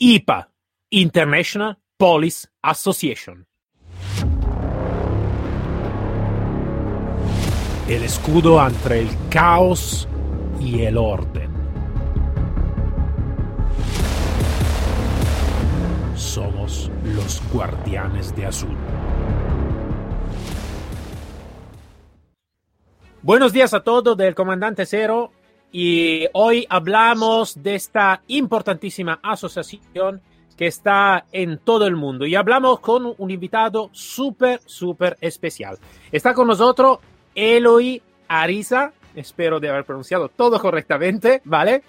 IPA, International Police Association. El escudo entre el caos y el orden. Somos los guardianes de azul. Buenos días a todos del Comandante Cero y hoy hablamos de esta importantísima asociación que está en todo el mundo y hablamos con un invitado súper, súper especial. Está con nosotros Eloy Ariza, espero de haber pronunciado todo correctamente, ¿vale?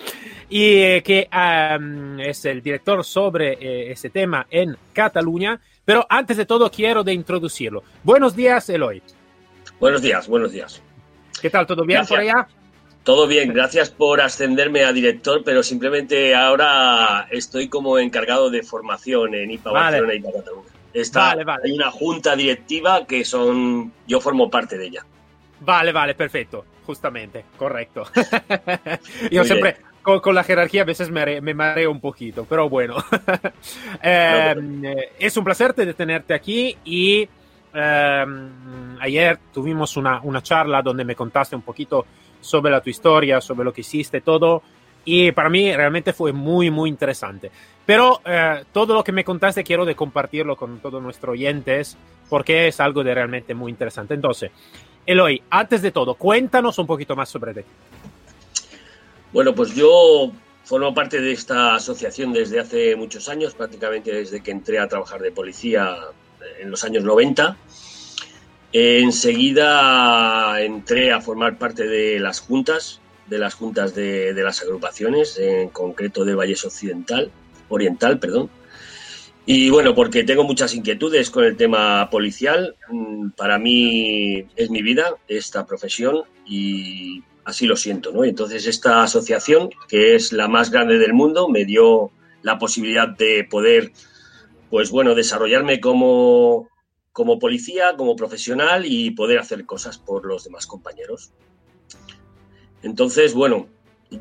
Y eh, que um, es el director sobre eh, ese tema en Cataluña. Pero antes de todo quiero de introducirlo. Buenos días, Eloy. Buenos días, buenos días. ¿Qué tal? ¿Todo bien Gracias. por allá? Todo bien, gracias por ascenderme a director, pero simplemente ahora estoy como encargado de formación en IPA Vale. Barcelona y IPA Cataluña. Está, Vale, vale. Hay una junta directiva que son, yo formo parte de ella. Vale, vale, perfecto. Justamente, correcto. Yo Muy siempre con, con la jerarquía a veces me, me mareo un poquito, pero bueno. Eh, eh, es un placer tenerte aquí y eh, ayer tuvimos una, una charla donde me contaste un poquito sobre la tu historia, sobre lo que hiciste, todo. Y para mí realmente fue muy, muy interesante. Pero eh, todo lo que me contaste quiero de compartirlo con todos nuestros oyentes porque es algo de realmente muy interesante. Entonces, Eloy, antes de todo, cuéntanos un poquito más sobre ti. Bueno, pues yo formo parte de esta asociación desde hace muchos años, prácticamente desde que entré a trabajar de policía en los años 90. Enseguida entré a formar parte de las juntas, de las juntas de, de las agrupaciones, en concreto del Valles Occidental, Oriental, perdón. Y bueno, porque tengo muchas inquietudes con el tema policial. Mm, Para mí es mi vida, esta profesión, y así lo siento, ¿no? Entonces esta asociación, que es la más grande del mundo, me dio la posibilidad de poder, pues bueno, desarrollarme como, como policía, como profesional y poder hacer cosas por los demás compañeros. Entonces, bueno,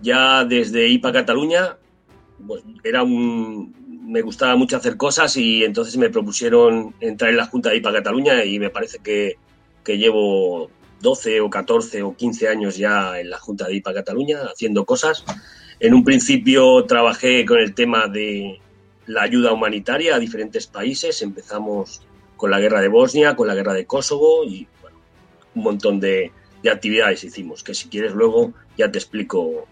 ya desde IPA Cataluña, era un, me gustaba mucho hacer cosas y entonces me propusieron entrar en la Junta de IPA Cataluña y me parece que, que llevo 12 o 14 o 15 años ya en la Junta de IPA Cataluña haciendo cosas. En un principio trabajé con el tema de la ayuda humanitaria a diferentes países. Empezamos con la guerra de Bosnia, con la guerra de Kosovo y bueno, un montón de, de actividades hicimos, que si quieres luego ya te explico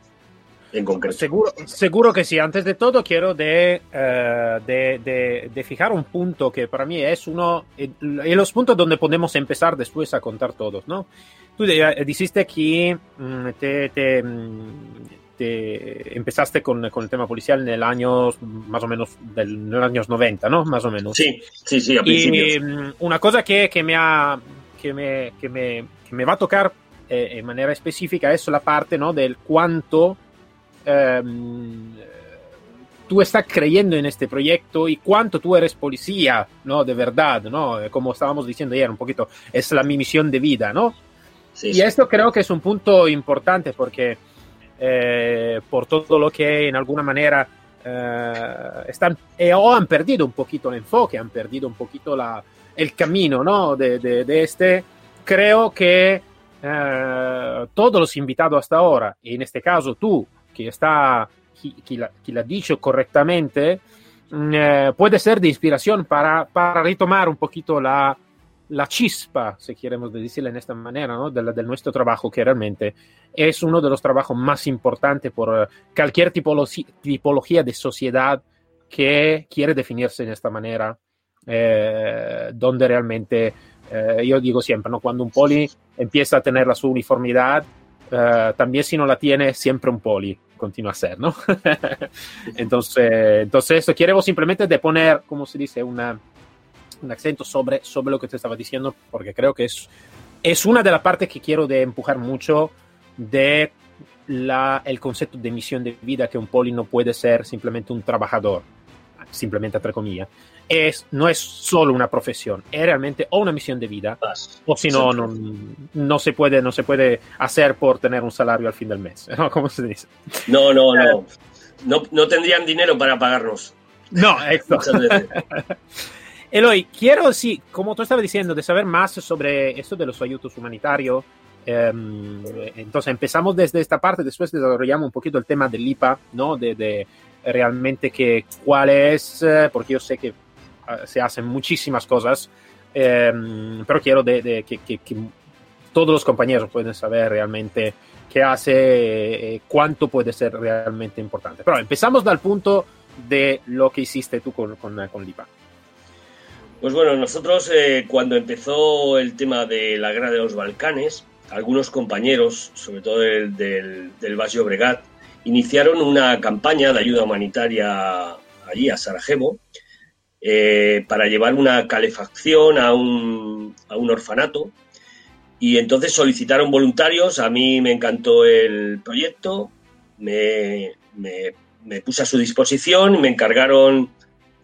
en concreto. Seguro, seguro que sí. Antes de todo, quiero de, eh, de, de- fijar un punto que para mí es uno eh, de los puntos donde podemos empezar después a contar todos, ¿no? Tú de- dijiste que mm, te, mm, te empezaste con, con el tema policial en el año más o menos del en los años 90, ¿no? Más o menos. Sí, sí, sí, a Y principios. mm, una cosa que, que me ha, que me, que me, que me va a tocar eh, en manera específica es la parte ¿no? del cuánto ehm, tú estás creyendo en este proyecto y cuánto tú eres policía, ¿no? De verdad, ¿no? Eh, Como estábamos diciendo ayer un poquito, es la mi misión de vida, ¿no? Sí, Y sí. esto creo que es un punto importante porque eh, por todo lo que en alguna manera eh, están eh, o han perdido un poquito el enfoque, han perdido un poquito la, el camino ¿no? de, de- de este, creo que eh, todos los invitados hasta ahora, y en este caso tú, que está, que, la, que dicho correctamente, mm, eh, puede ser de inspiración para, para retomar un poquito la, la chispa, si queremos decirlo en esta manera, ¿no? de, nuestro trabajo, que realmente es uno de los trabajos más importantes por eh, cualquier tipologi- tipología de sociedad que quiere definirse en esta manera, eh, donde realmente, eh, yo digo siempre, ¿no? cuando un poli empieza a tener la su uniformidad, también si no la tiene, siempre un poli continúa a ser, ¿no? entonces, entonces, queremos simplemente poner, como se dice, una, un acento sobre, sobre lo que te estaba diciendo, porque creo que es, es una de las partes que quiero de empujar mucho de la, el concepto de misión de vida, que un poli no puede ser simplemente un trabajador, simplemente entre comillas. Es, no es solo una profesión, es realmente o una misión de vida, Vas. o si no, no, no, se puede, no se puede hacer por tener un salario al fin del mes, ¿no? ¿Cómo se dice? No, no, no. No, no tendrían dinero para pagarnos. No, esto. Eloy, quiero, sí, como tú estabas diciendo, de saber más sobre esto de los ayudos humanitarios. Em, entonces empezamos desde esta parte, después desarrollamos un poquito el tema del IPA, ¿no? De, realmente que cuál es, eh, porque yo sé que ah, se hacen muchísimas cosas, em, pero quiero de, que, todos los compañeros pueden saber realmente qué hace, eh, cuánto puede ser realmente importante. Pero empezamos del punto de lo que hiciste tú con, con, con. Pues bueno, nosotros eh, cuando empezó el tema de la guerra de los Balcanes, algunos compañeros, sobre todo del, del, del Bregat, iniciaron una campaña de ayuda humanitaria allí a Sarajevo eh, para llevar una calefacción a un, a un orfanato. Y entonces solicitaron voluntarios, a mí me encantó el proyecto, me, me, puse a su disposición me encargaron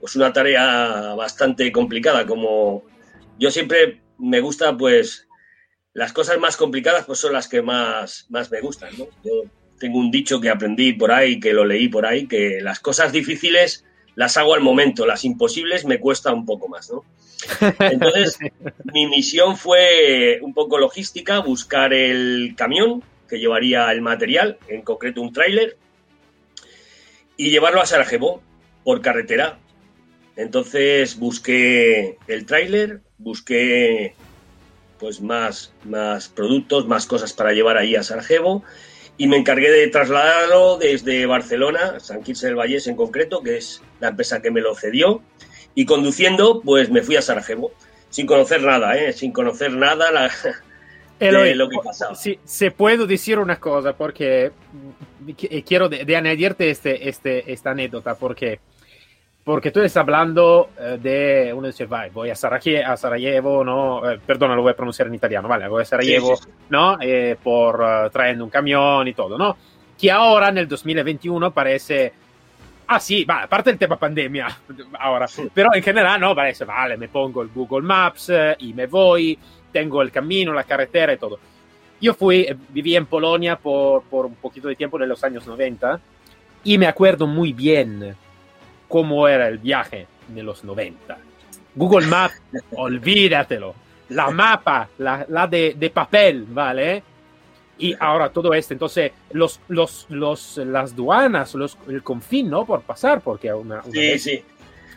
pues una tarea bastante complicada, como yo siempre me gusta pues las cosas más complicadas pues son las que más, más me gustan, ¿no? Yo tengo un dicho que aprendí por ahí, que lo leí por ahí, que las cosas difíciles las hago al momento, las imposibles me cuesta un poco más, ¿no? Entonces, mi misión fue un poco logística, buscar el camión que llevaría el material, en concreto un tráiler, y llevarlo a Sarajevo por carretera. Entonces busqué el tráiler, busqué pues más, más productos, más cosas para llevar ahí a Sarajevo y me encargué de trasladarlo desde Barcelona, San Quirce del Vallés en concreto, que es la empresa que me lo cedió, y conduciendo, pues me fui a Sarajevo, sin conocer nada, ¿eh? sin conocer nada la, de lo que pasaba. Sí, se puedo decir una cosa, porque quiero de, añadirte este, este, esta anécdota, porque porque tú estás hablando eh, de, uno dice, voy a Sarajevo, a Sarajevo ¿no? Eh, perdona, lo voy a pronunciar en italiano, vale, voy a Sarajevo, ¿no? Eh, por trayendo un camión y todo, ¿no? Que ahora, en el 2021, parece, ah sí, vale, aparte del tema pandemia, ahora, pero en general, no, parece, vale, me pongo el Google Maps y me voy, tengo el camino, la carretera y todo. Yo fui, viví en Polonia por, por un poquito de tiempo en los años 90 y me acuerdo muy bien cómo era el viaje de los 90. Google Maps, olvídatelo. La mapa, la, la de, de, papel, ¿vale? Y ahora todo esto, entonces, los, los, los, las duanas, los, el confín, ¿no? Por pasar, porque una, una sí, sí.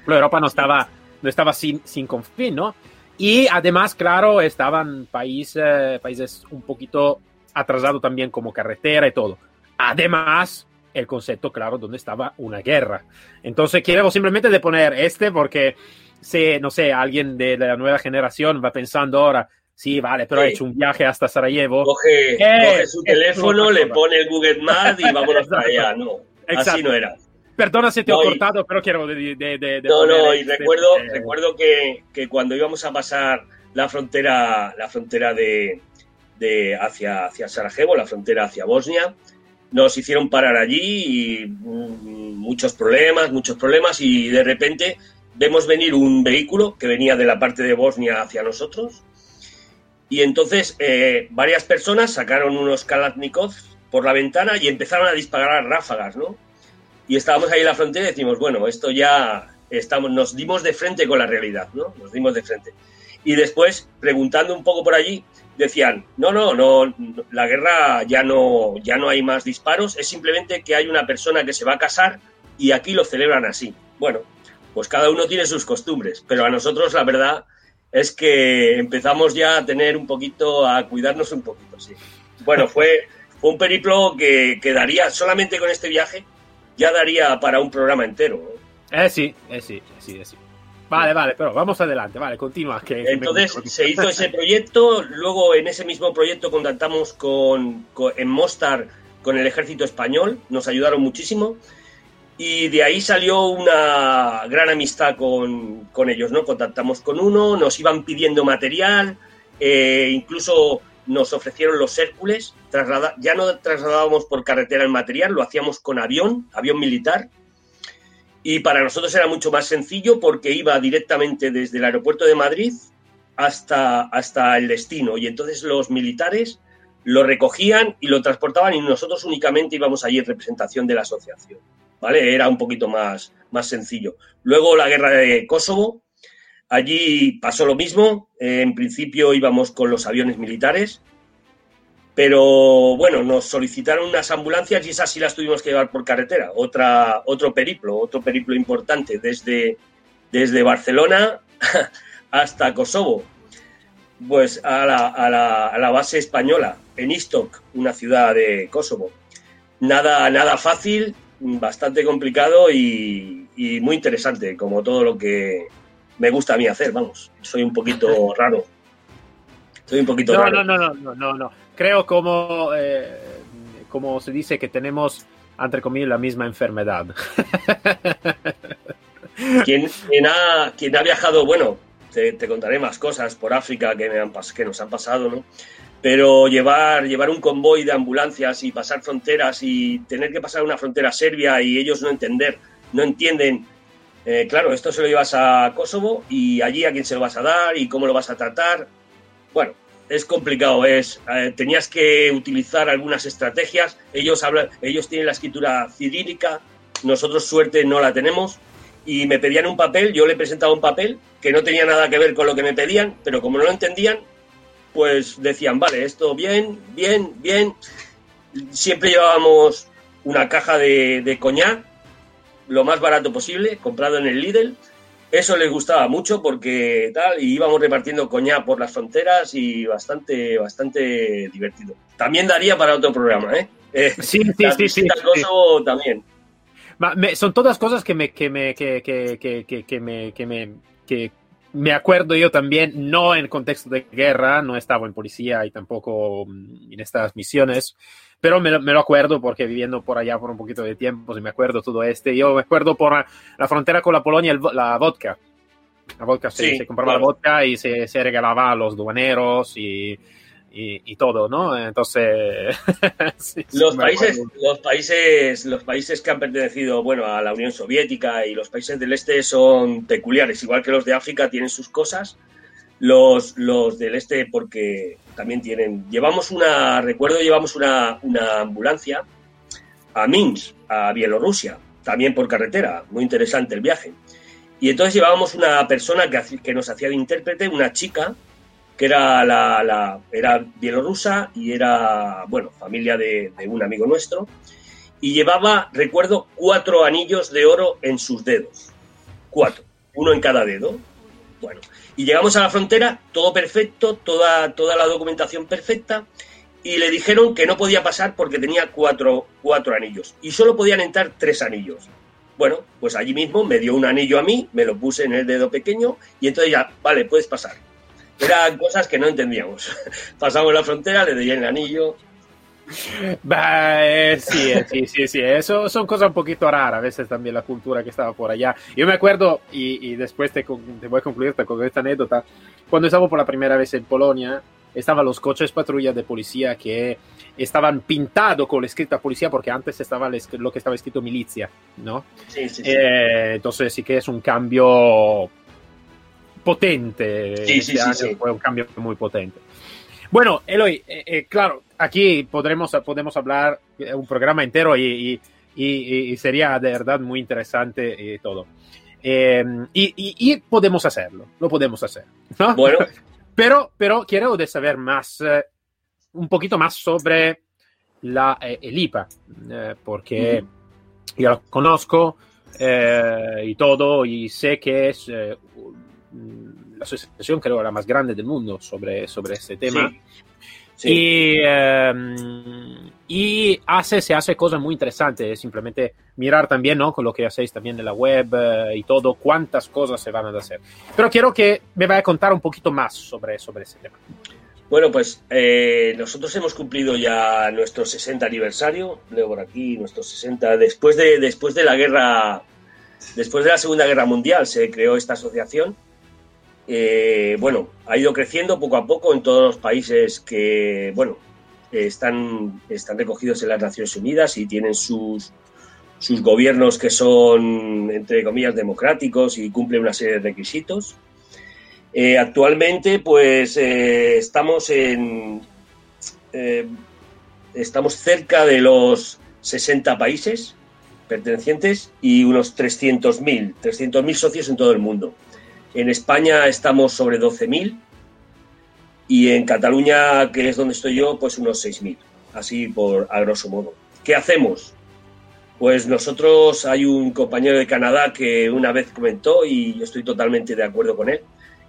Europa no estaba, no estaba sin, sin confín, ¿no? Y además, claro, estaban países, países un poquito atrasados también como carretera y todo. Además, el concepto, claro, donde estaba una guerra. Entonces, quiero simplemente de poner este porque, si, no sé, alguien de la nueva generación va pensando ahora, sí, vale, pero ha hecho un viaje hasta Sarajevo. Coge, coge su teléfono, le pone el Google Maps y vámonos para allá. No, así no era. Perdona si te he cortado, pero quiero de, de, No, no, y este, recuerdo, eh, recuerdo que, que, cuando íbamos a pasar la frontera, la frontera de, de hacia, hacia Sarajevo, la frontera hacia Bosnia, nos hicieron parar allí y mm, muchos problemas, muchos problemas y de repente vemos venir un vehículo que venía de la parte de Bosnia hacia nosotros y entonces eh, varias personas sacaron unos Kalashnikovs por la ventana y empezaron a disparar ráfagas, ¿no? Y estábamos ahí en la frontera y decimos, bueno, esto ya estamos, nos dimos de frente con la realidad, ¿no? Nos dimos de frente. Y después, preguntando un poco por allí, decían, no, no, no, la guerra ya no, ya no hay más disparos, es simplemente que hay una persona que se va a casar y aquí lo celebran así. Bueno, pues cada uno tiene sus costumbres, pero a nosotros la verdad es que empezamos ya a tener un poquito, a cuidarnos un poquito, sí. Bueno, fue, fue un periplo que, que daría, solamente con este viaje, ya daría para un programa entero. Eh, sí, eh, sí, sí, sí. Vale, vale, pero vamos adelante, vale, continúa. Que Entonces se hizo ese proyecto, luego en ese mismo proyecto contactamos con, en Mostar con el ejército español, nos ayudaron muchísimo y de ahí salió una gran amistad con, con ellos, ¿no? Contactamos con uno, nos iban pidiendo material, eh, incluso nos ofrecieron los Hércules, traslada, ya no trasladábamos por carretera el material, lo hacíamos con avión, avión militar, y para nosotros era mucho más sencillo porque iba directamente desde el aeropuerto de Madrid hasta, hasta el destino. Y entonces los militares lo recogían y lo transportaban y nosotros únicamente íbamos allí en representación de la asociación. ¿vale? Era un poquito más, más sencillo. Luego la guerra de Kosovo, allí pasó lo mismo. en principio íbamos con los aviones militares, pero bueno, nos solicitaron unas ambulancias y esas sí las tuvimos que llevar por carretera. Otra, otro periplo, otro periplo importante desde, desde Barcelona hasta Kosovo, pues a la, a, la, a la, base española, en Istok, una ciudad de Kosovo. Nada, nada fácil, bastante complicado y, y muy interesante, como todo lo que me gusta a mí hacer, vamos. Soy un poquito raro. Soy un poquito no, raro. No, no, no, no, no creo como, eh, como se dice que tenemos, entre comillas, la misma enfermedad. quien, quien, ha, quien ha viajado, bueno, te, te, contaré más cosas por África que, me han, que nos han pasado, ¿no? Pero llevar, llevar un convoy de ambulancias y pasar fronteras y tener que pasar una frontera serbia y ellos no entender, no entienden eh, claro, esto se lo llevas a Kosovo y allí a quién se lo vas a dar y cómo lo vas a tratar. Bueno, es complicado, es eh, tenías que utilizar algunas estrategias. Ellos hablan, ellos tienen la escritura cirílica, nosotros suerte no la tenemos y me pedían un papel, yo le presentaba un papel que no tenía nada que ver con lo que me pedían, pero como no lo entendían, pues decían, vale, esto bien, bien, bien. Siempre llevábamos una caja de, de coñac, lo más barato posible, comprado en el Lidl, eso les gustaba mucho porque tal, y íbamos repartiendo coñac por las fronteras y bastante, bastante divertido. También daría para otro programa, ¿eh? eh sí, sí, sí, sí, Kosovo también. Me, son todas cosas que me, que me, que, que, que, que me, que me, que me acuerdo yo también, no en contexto de guerra, no estaba en policía y tampoco mm, en estas misiones, pero me, me, lo acuerdo porque viviendo por allá por un poquito de tiempo, si me acuerdo todo este. Yo me acuerdo por la, la frontera con la Polonia, el, la vodka. La vodka, sí, se, se, compraba claro. la vodka y se, se, regalaba a los duaneros y, y, y todo, ¿no? Entonces... sí, los, países, los, países, los países que han pertenecido, bueno, a la Unión Soviética y los países del Este son peculiares, igual que los de África tienen sus cosas. Los, los del Este porque también tienen. Llevamos una, recuerdo, llevamos una, una ambulancia a Minsk, a Bielorrusia, también por carretera. Muy interesante el viaje. Y entonces llevábamos una persona que, que nos hacía de intérprete, una chica, que era, la, la, era bielorrusa y era, bueno, familia de, de, un amigo nuestro. Y llevaba, recuerdo, cuatro anillos de oro en sus dedos. Cuatro, uno en cada dedo. Bueno, y llegamos a la frontera, todo perfecto, toda, toda la documentación perfecta, y le dijeron que no podía pasar porque tenía cuatro, cuatro anillos, y solo podían entrar tres anillos. Bueno, pues allí mismo me dio un anillo a mí, me lo puse en el dedo pequeño, y entonces ya, vale, puedes pasar. Eran cosas que no entendíamos. Pasamos la frontera, le di el anillo, Bah, eh, sí, eh, sí, sí, sí, eso son cosas un poquito raras, a veces también la cultura que estaba por allá. Yo me acuerdo, y, y después te, te, voy a concluir con esta anécdota, cuando estaba por la primera vez en Polonia, estaban los coches patrulla de policía que estaban pintados con la escrita policía porque antes estaba lo que estaba escrito milicia, ¿no? Sí, sí, sí. Eh, entonces sí que es un cambio potente. Sí, sí, este sí, sí. Fue un cambio muy potente. Bueno, Eloy, eh, eh, claro, aquí podremos, podemos hablar un programa entero y, y, y, y sería de verdad muy interesante y todo. Eh, y, podemos hacerlo, lo podemos hacer. ¿no? Bueno. Pero, pero quiero de saber más, eh, un poquito más sobre la, eh, el IPA, porque uh -huh. yo lo conozco y todo, y sé que es la asociación creo la más grande del mundo sobre, sobre este tema. Sí. Sí. Y, um, y, hace, se hace cosas muy interesantes, simplemente mirar también ¿no? con lo que hacéis también en la web uh, y todo, cuántas cosas se van a hacer. Pero quiero que me vaya a contar un poquito más sobre, sobre ese tema. Bueno, pues eh, nosotros hemos cumplido ya nuestro 60 aniversario, leo por aquí, nuestro 60, después de, después de la guerra, después de la Segunda Guerra Mundial se creó esta asociación eh, bueno, ha ido creciendo poco a poco en todos los países que, bueno, están, están recogidos en las Naciones Unidas y tienen sus, sus gobiernos que son, entre comillas, democráticos y cumplen una serie de requisitos. Eh, actualmente, pues, eh, estamos en... Estamos cerca de los 60 países pertenecientes y unos 300.000, 300.000 socios en todo el mundo. En España estamos sobre 12.000 y en Cataluña, que es donde estoy yo, pues unos 6.000, así por a grosso modo. ¿Qué hacemos? Pues nosotros hay un compañero de Canadá que una vez comentó, y yo estoy totalmente de acuerdo con él,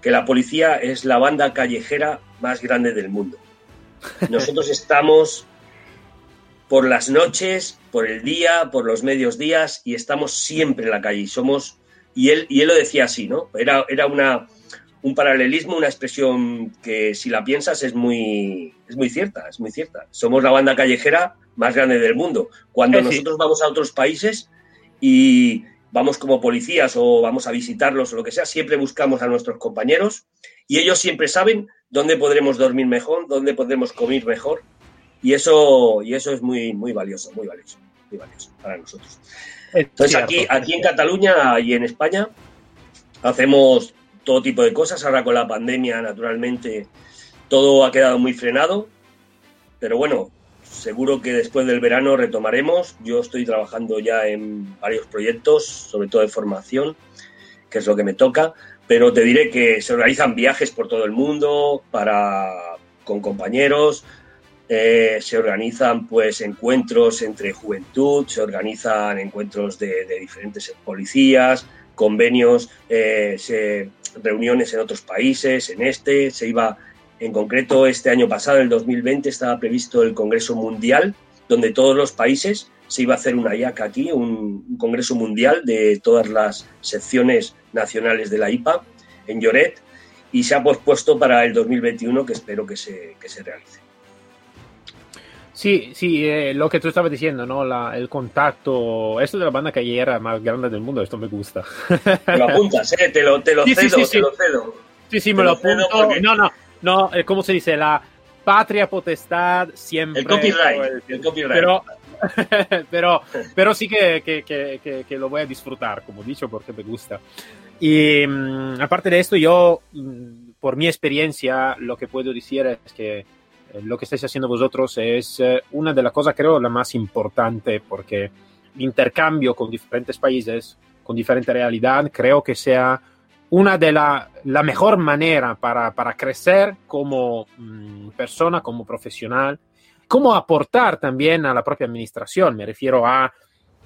que la policía es la banda callejera más grande del mundo. Nosotros estamos por las noches, por el día, por los medios días y estamos siempre en la calle. somos, y él, y él lo decía así, ¿no? Era, era una, un paralelismo, una expresión que si la piensas es muy, es muy cierta, es muy cierta. Somos la banda callejera más grande del mundo. Cuando nosotros vamos a otros países y vamos como policías o vamos a visitarlos o lo que sea, siempre buscamos a nuestros compañeros y ellos siempre saben dónde podremos dormir mejor, dónde podremos comer mejor y eso, y eso es muy, muy valioso, muy valioso, muy valioso para nosotros. Entonces aquí, aquí en Cataluña y en España hacemos todo tipo de cosas. Ahora con la pandemia, naturalmente, todo ha quedado muy frenado. Pero bueno, seguro que después del verano retomaremos. Yo estoy trabajando ya en varios proyectos, sobre todo de formación, que es lo que me toca. Pero te diré que se organizan viajes por todo el mundo para con compañeros, eh, se organizan pues encuentros entre juventud, se organizan encuentros de, diferentes policías, convenios, eh, reuniones en otros países, en este, se iba en concreto este año pasado, el 2020, estaba previsto el Congreso Mundial, donde todos los países se iba a hacer una IAC aquí, un, Congreso Mundial de todas las secciones nacionales de la IPA en Lloret, y se ha pospuesto para el 2021, que espero que se, que se realice. Sí, sí, eh, lo que tú estabas diciendo, ¿no? La, el contacto, esto de la banda callejera más grande del mundo, esto me gusta. Te lo apuntas, ¿eh? Te lo, te lo cedo, sí, sí, te lo cedo. Sí, sí, me lo, apunto. No, no, no, eh, ¿cómo se dice? La patria potestad siempre. El copyright, el, copyright. Pero, pero, pero sí que, que, que, que, lo voy a disfrutar, como dicho, porque me gusta. Y mm, aparte de esto, yo, mm, por mi experiencia, lo que puedo decir es que lo que estáis haciendo vosotros es eh, una de las cosas, creo, la más importante, porque el intercambio con diferentes países, con diferente realidad, creo que sea una de la, la mejor manera para, para crecer como mm, persona, como profesional, como aportar también a la propia administración. Me refiero a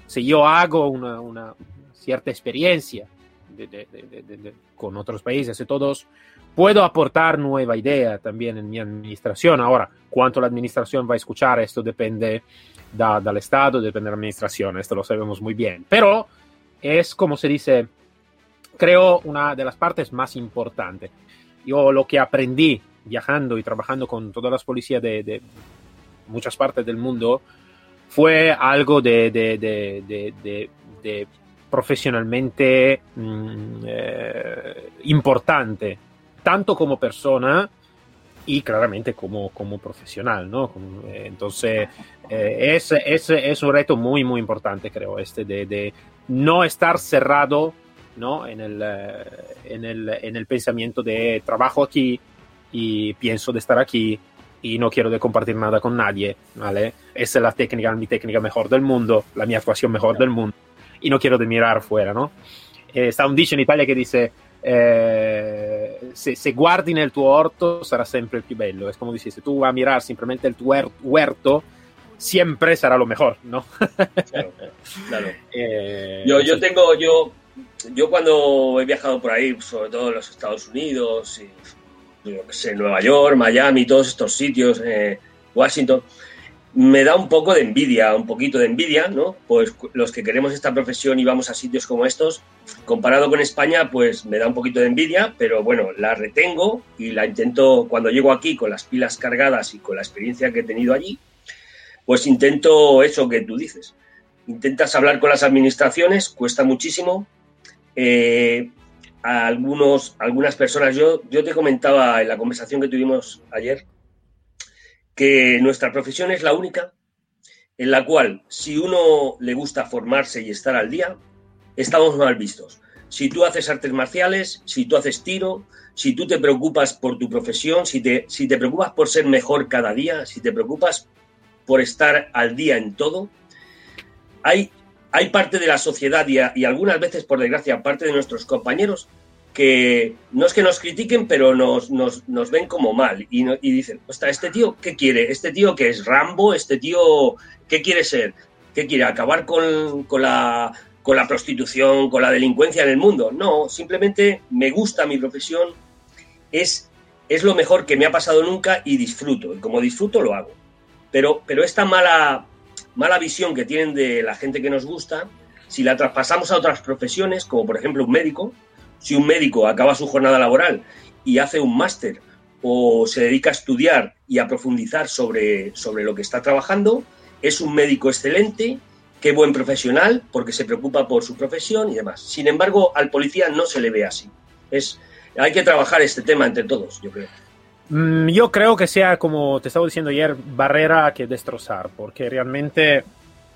si yo hago una, una cierta experiencia de, de, de, con otros países y todos, puedo aportar nueva idea también en mi administración. Ahora, cuánto la administración va a escuchar, esto depende da, del Estado, depende de la administración, esto lo sabemos muy bien. Pero es, como se dice, creo una de las partes más importantes. Yo lo que aprendí viajando y trabajando con todas las policías de, de muchas partes del mundo fue algo de, de profesionalmente mmm, eh, importante tanto como persona y claramente como, como profesional, ¿no? Eh, entonces, eh, es, es, es, un reto muy, muy importante, creo, este de, de no estar cerrado, ¿no? En el, eh, en, el, en el pensamiento de trabajo aquí y pienso de estar aquí y no quiero de compartir nada con nadie, ¿vale? Esa es la técnica, mi técnica mejor del mundo, la mi actuación mejor del mundo y no quiero de mirar fuera, ¿no? Eh, está un dicho en Italia que dice eh, se, se, guardi nel tuo orto sarà sempre el più bello. Es como dices, si tú vas a mirar simplemente el tu huerto, siempre será lo mejor, ¿no? claro, claro. Eh, yo, yo tengo, yo, yo cuando he viajado por ahí, sobre todo en los Estados Unidos, y, yo que sé, Nueva York, Miami, todos estos sitios, eh, Washington, me da un poco de envidia, un poquito de envidia, ¿no? Pues los que queremos esta profesión y vamos a sitios como estos, comparado con España, pues me da un poquito de envidia, pero bueno, la retengo y la intento, cuando llego aquí con las pilas cargadas y con la experiencia que he tenido allí, pues intento eso que tú dices. Intentas hablar con las administraciones, cuesta muchísimo. Eh, a algunos, algunas personas, yo, yo te comentaba en la conversación que tuvimos ayer, que nuestra profesión es la única en la cual si uno le gusta formarse y estar al día, estamos mal vistos. Si tú haces artes marciales, si tú haces tiro, si tú te preocupas por tu profesión, si te, si te preocupas por ser mejor cada día, si te preocupas por estar al día en todo, hay hay parte de la sociedad y, algunas veces, por desgracia, parte de nuestros compañeros que no es que nos critiquen, pero nos, nos, nos ven como mal y, y dicen, ostras, ¿este tío qué quiere? ¿Este tío que es Rambo? ¿Este tío qué quiere ser? ¿Qué quiere? ¿Acabar con, con, la, con la prostitución, con la delincuencia en el mundo? No, simplemente me gusta mi profesión, es, es lo mejor que me ha pasado nunca y disfruto. Y como disfruto, lo hago. Pero, pero esta mala, mala visión que tienen de la gente que nos gusta, si la traspasamos a otras profesiones, como por ejemplo un médico, si un médico acaba su jornada laboral y hace un máster o se dedica a estudiar y a profundizar sobre, sobre lo que está trabajando, es un médico excelente, qué buen profesional, porque se preocupa por su profesión y demás. Sin embargo, al policía no se le ve así. Es, hay que trabajar este tema entre todos, yo creo. Mm, yo creo que sea, como te estaba diciendo ayer, barrera que destrozar, porque realmente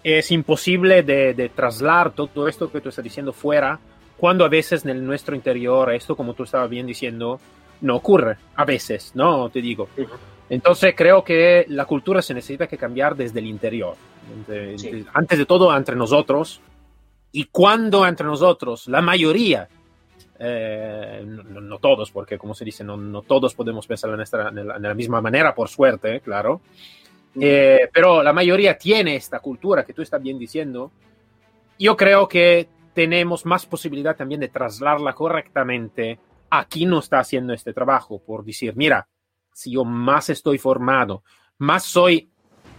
es imposible de, de trasladar todo esto que tú estás diciendo fuera cuando a veces en nuestro interior, esto como tú estabas bien diciendo, no ocurre, a veces, ¿no? Te digo. Entonces creo que la cultura se necesita que cambiar desde el interior. Antes de todo, entre nosotros. Y cuando entre nosotros, la mayoría, eh, no, todos, porque como se dice, no, todos podemos pensar de la, misma manera, por suerte, claro. Eh, pero la mayoría tiene esta cultura que tú estás bien diciendo. Yo creo que tenemos más posibilidad también de trasladarla correctamente a quien no está haciendo este trabajo, por decir, mira, si yo más estoy formado, más soy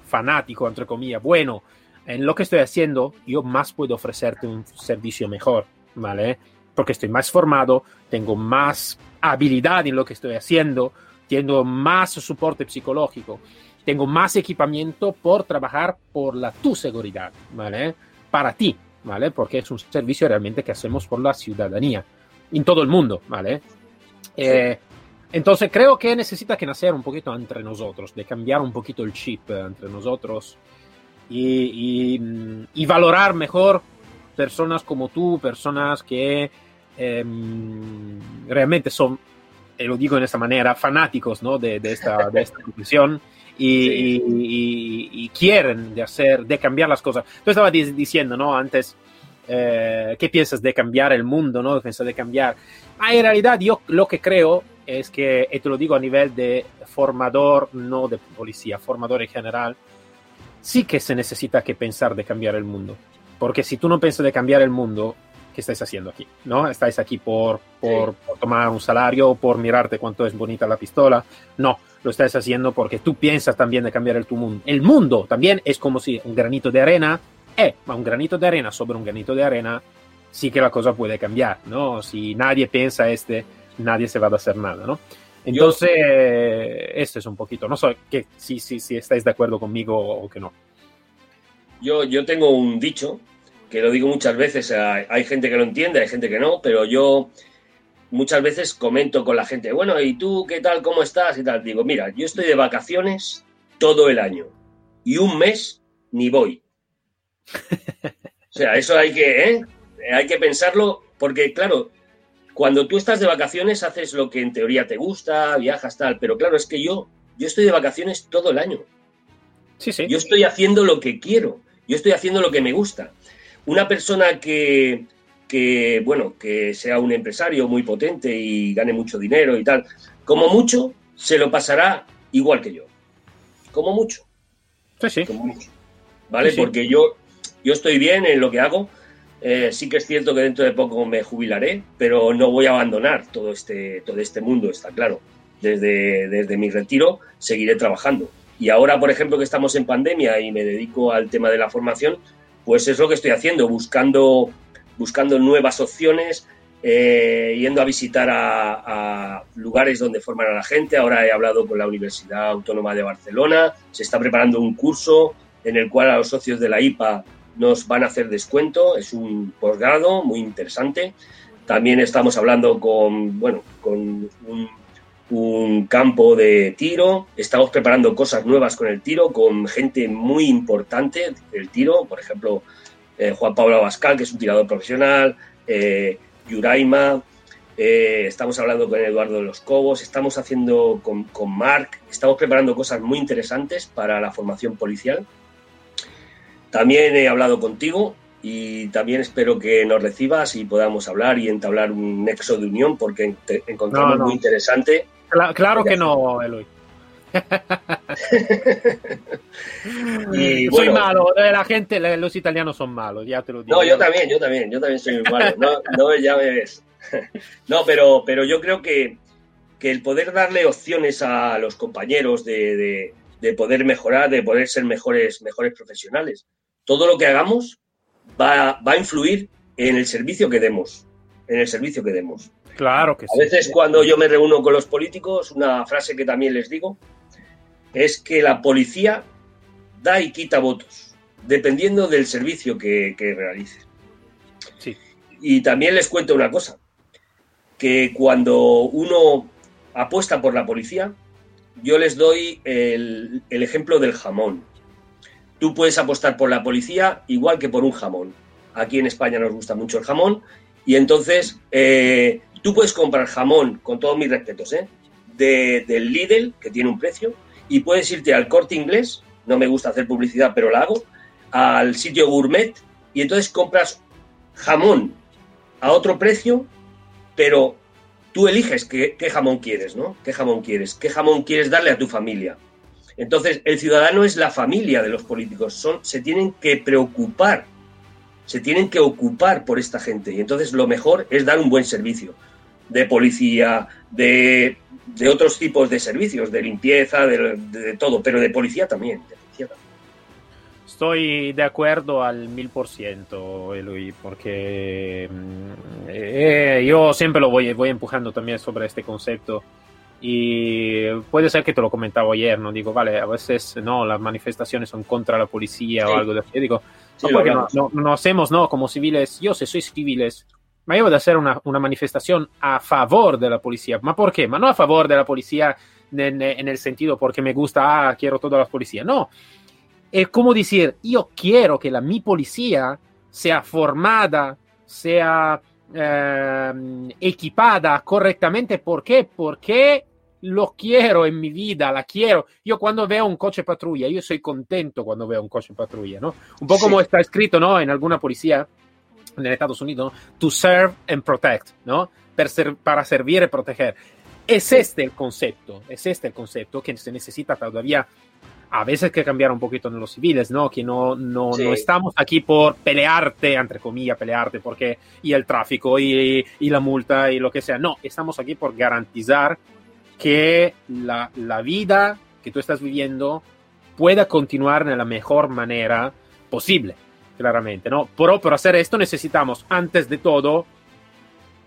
fanático, entre comillas, bueno, en lo que estoy haciendo, yo más puedo ofrecerte un servicio mejor, ¿vale? Porque estoy más formado, tengo más habilidad en lo que estoy haciendo, tengo más soporte psicológico, tengo más equipamiento por trabajar por la tu seguridad, ¿vale? Para ti, ¿vale? Porque es un servicio realmente que hacemos por la ciudadanía en todo el mundo, ¿vale? Eh, entonces creo que necesita que nacer un poquito entre nosotros, de cambiar un poquito el chip entre nosotros y, y, valorar mejor personas como tú, personas que em, realmente son, y lo digo en esta manera, fanáticos ¿no? de, de, esta, de esta y, quieren de hacer, de cambiar las cosas. Tú estabas diciendo, ¿no? Antes, eh, ¿qué piensas de cambiar el mundo, ¿no? ¿Piensas de cambiar? Ah, en realidad yo lo que creo es que, y te lo digo a nivel de formador, no de policía, formador en general, sí que se necesita que pensar de cambiar el mundo. Porque si tú no piensas de cambiar el mundo, ¿qué estáis haciendo aquí? ¿No? ¿Estáis aquí por, por, por tomar un salario, por mirarte cuánto es bonita la pistola? No, lo estás haciendo porque tú piensas también de cambiar el tu mundo. El mundo también es como si un granito de arena, eh, ma un granito de arena sobre un granito de arena, sí que la cosa puede cambiar, ¿no? Si nadie piensa este, nadie se va a hacer nada, ¿no? Entonces, esto es un poquito, no sé que, si, si, si estáis de acuerdo conmigo o que no. Yo, yo tengo un dicho que lo digo muchas veces, hay gente que lo entiende, hay gente que no, pero yo muchas veces comento con la gente, bueno, ¿y tú qué tal? ¿Cómo estás? Y tal. Digo, mira, yo estoy de vacaciones todo el año y un mes ni voy. O sea, eso hay que, ¿eh? Hay que pensarlo porque, claro, cuando tú estás de vacaciones haces lo que en teoría te gusta, viajas, tal, pero claro, es que yo, yo estoy de vacaciones todo el año. Sí, sí. Yo estoy haciendo lo que quiero, yo estoy haciendo lo que me gusta. Una persona que, que, bueno, que sea un empresario muy potente y gane mucho dinero y tal, como mucho, se lo pasará igual que yo. Como mucho. Sí, sí. Como mucho. ¿Vale? Porque yo, yo estoy bien en lo que hago. Eh, sí que es cierto que dentro de poco me jubilaré, pero no voy a abandonar todo este, todo este mundo, está claro. Desde, desde mi retiro seguiré trabajando. Y ahora, por ejemplo, que estamos en pandemia y me dedico al tema de la formación, pues es lo que estoy haciendo, buscando buscando nuevas opciones, eh, yendo a visitar a, lugares donde forman a la gente. Ahora he hablado con la Universidad Autónoma de Barcelona, se está preparando un curso en el cual a los socios de la IPA nos van a hacer descuento, es un posgrado muy interesante. También estamos hablando con, bueno, con un, campo de tiro, estamos preparando cosas nuevas con el tiro, con gente muy importante del tiro, por ejemplo, eh, Juan Pablo Abascal, que es un tirador profesional, eh, Yuraima, eh, estamos hablando con Eduardo de los Cobos, estamos haciendo con, con Marc, estamos preparando cosas muy interesantes para la formación policial. También he hablado contigo y también espero que nos recibas y podamos hablar y entablar un nexo de unión porque encontramos muy interesante. Claro que no, Eloy. y, soy malo, la gente, los italianos son malos, ya te lo digo. No, yo también, yo también, yo también soy malo, no, no ya me ves. no, pero, pero yo creo que, que, el poder darle opciones a los compañeros de, de, poder mejorar, de poder ser mejores, mejores profesionales, todo lo que hagamos va, va a influir en el servicio que demos, en el servicio que demos. Claro que sí. A veces cuando yo me reúno con los políticos, una frase que también les digo es que la policía da y quita votos, dependiendo del servicio que, realice. Sí. Y también les cuento una cosa, que cuando uno apuesta por la policía, yo les doy el, ejemplo del jamón. Tú puedes apostar por la policía igual que por un jamón. Aquí en España nos gusta mucho el jamón y entonces eh, tú puedes comprar jamón, con todos mis respetos, ¿eh? del Lidl, que tiene un precio, y puedes irte al corte inglés, no me gusta hacer publicidad, pero la hago, al sitio gourmet y entonces compras jamón a otro precio, pero tú eliges qué, jamón quieres, ¿no? ¿Qué jamón quieres? ¿Qué jamón quieres darle a tu familia? Entonces, el ciudadano es la familia de los políticos, son, se tienen que preocupar, se tienen que ocupar por esta gente y entonces lo mejor es dar un buen servicio de policía, de de otros tipos de servicios, de limpieza, de, todo, pero de policía también. Estoy de acuerdo al mil por ciento, Eloy, porque mm, eh, yo siempre lo voy, voy empujando también sobre este concepto. Y puede ser que te lo comentaba ayer, ¿no? Digo, vale, a veces no, las manifestaciones son contra la policía o algo de así. Digo, no, no, no, hacemos, ¿no? Como civiles, yo si soy civiles, ma io hacer una, una manifestación a favor de la policía. ¿Ma por qué? Ma no a favor de la policía en, en el sentido porque me gusta, ah, quiero toda la policía. No. Es como decir, yo quiero que la mi policía sea formada, sea eh, equipada correctamente. ¿Por qué? Porque lo quiero en mi vida, la quiero. Yo cuando veo un coche patrulla, yo soy contento cuando veo un coche patrulla, ¿no? Un poco sí. como está escrito, ¿no? En alguna policía, en Estados Unidos, to serve and protect, ¿no? para servir y proteger. Es este el concepto, es este el concepto que se necesita todavía a veces que cambiar un poquito en los civiles, ¿no? Que no, no, no estamos aquí por pelearte, entre comillas, pelearte, porque y el tráfico y, y, la multa y lo que sea. No, estamos aquí por garantizar que la, la vida que tú estás viviendo pueda continuar de la mejor manera posible claramente, ¿no? Pero para hacer esto necesitamos, antes de todo,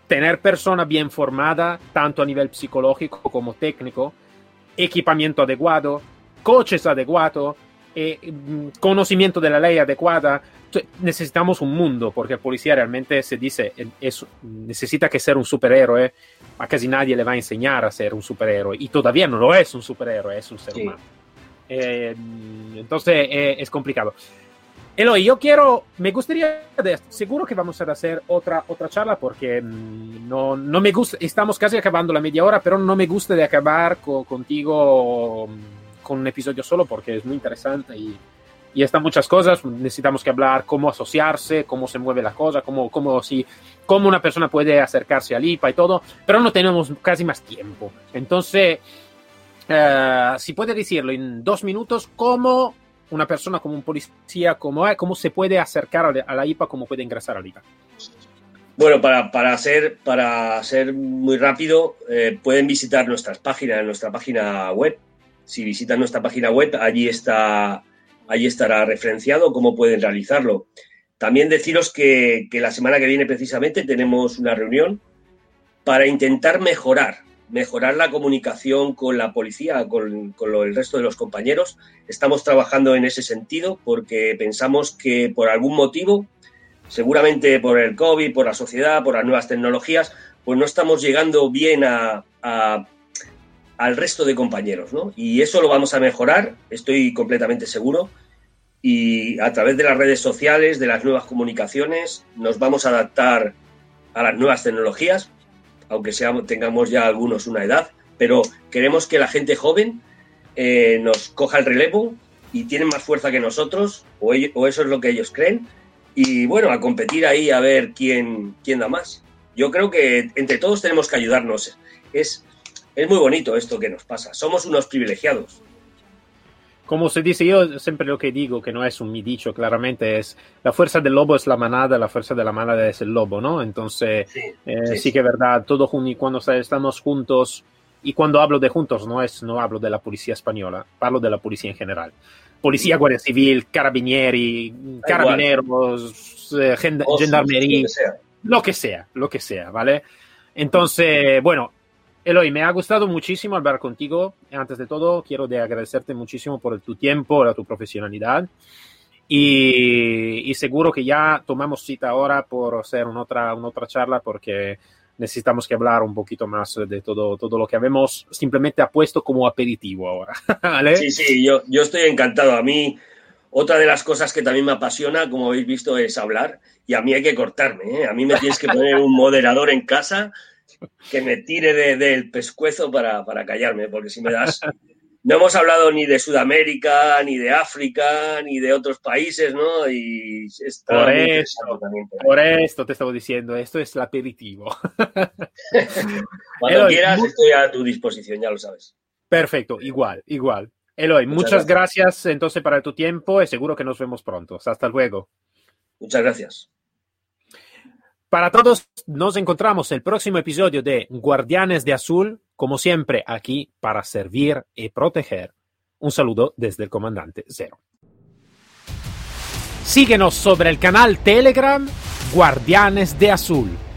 tener persona bien formada, tanto a nivel psicológico como técnico, equipamiento adecuado, coches adecuados, eh, mm, conocimiento de la ley adecuada. Necesitamos un mundo, porque el policía realmente se dice, es, necesita que ser un superhéroe, a casi nadie le va a enseñar a ser un superhéroe, y todavía no lo es un superhéroe, es un ser humano. Eh, entonces eh, es complicado. Eloy, yo quiero, me gustaría, seguro que vamos a hacer otra, otra charla porque mm, no, no me gusta, estamos casi acabando la media hora, pero no me gusta de acabar contigo mm, con un episodio solo porque es muy interesante y, y están muchas cosas, necesitamos que hablar cómo asociarse, cómo se mueve la cosa, cómo, cómo, si, cómo una persona puede acercarse al IPA y todo, pero no tenemos casi más tiempo. Entonces, uh, si puede decirlo en dos minutos, ¿cómo una persona como un policía, como cómo se puede acercar a la IPA, cómo puede ingresar a la IPA? Bueno, para, para, ser, para ser muy rápido, eh, pueden visitar nuestras páginas, nuestra página web. Si visitan nuestra página web, allí, está, allí estará referenciado cómo pueden realizarlo. También deciros que, que la semana que viene precisamente tenemos una reunión para intentar mejorar mejorar la comunicación con la policía, con, el resto de los compañeros. Estamos trabajando en ese sentido porque pensamos que por algún motivo, seguramente por el COVID, por la sociedad, por las nuevas tecnologías, pues no estamos llegando bien a, al resto de compañeros, ¿no? Y eso lo vamos a mejorar, estoy completamente seguro. Y a través de las redes sociales, de las nuevas comunicaciones, nos vamos a adaptar a las nuevas tecnologías aunque tengamos ya algunos una edad, pero queremos que la gente joven eh, nos coja el relevo y tienen más fuerza que nosotros, o, eso es lo que ellos creen, y bueno, a competir ahí a ver quién, da más. Yo creo que entre todos tenemos que ayudarnos. Es muy bonito esto que nos pasa. Somos unos privilegiados. Como se dice, yo siempre lo que digo, que no es un mi dicho, claramente es la fuerza del lobo es la manada, la fuerza de la manada es el lobo, ¿no? Entonces, sí, eh, sí. sí que es verdad, todo cuando estamos juntos, y cuando hablo de juntos no es no hablo de la policía española, hablo de la policía en general. Policía, Guardia Civil, carabinieri, carabineros, eh, gendarmería, lo que sea, lo que sea, ¿vale? Entonces, bueno, Eloy, me ha gustado muchísimo hablar contigo. Antes de todo, quiero de agradecerte muchísimo por tu tiempo, por tu profesionalidad. Y, y, seguro que ya tomamos cita ahora por hacer una otra, una otra charla porque necesitamos que hablar un poquito más de todo, todo lo que habemos simplemente puesto como aperitivo ahora. ¿vale? Sí, sí, yo, yo estoy encantado. A mí, otra de las cosas que también me apasiona, como habéis visto, es hablar. Y a mí hay que cortarme. ¿eh? A mí me tienes que poner un moderador en casa que me tire del de, pescuezo para, para callarme, porque si me das no hemos hablado ni de Sudamérica, ni de África, ni de otros países, ¿no? Y por esto, también, por esto te estaba diciendo, esto es el aperitivo. Cuando Eloy, quieras, muy... estoy a tu disposición, ya lo sabes. Perfecto, igual, igual. Eloy, muchas, muchas gracias. gracias entonces para tu tiempo y seguro que nos vemos pronto. Hasta luego. Muchas gracias. Para todos, nos encontramos el próximo episodio de Guardianes de Azul, como siempre aquí para servir y proteger. Un saludo desde el comandante Cero. Síguenos sobre el canal Telegram Guardianes de Azul.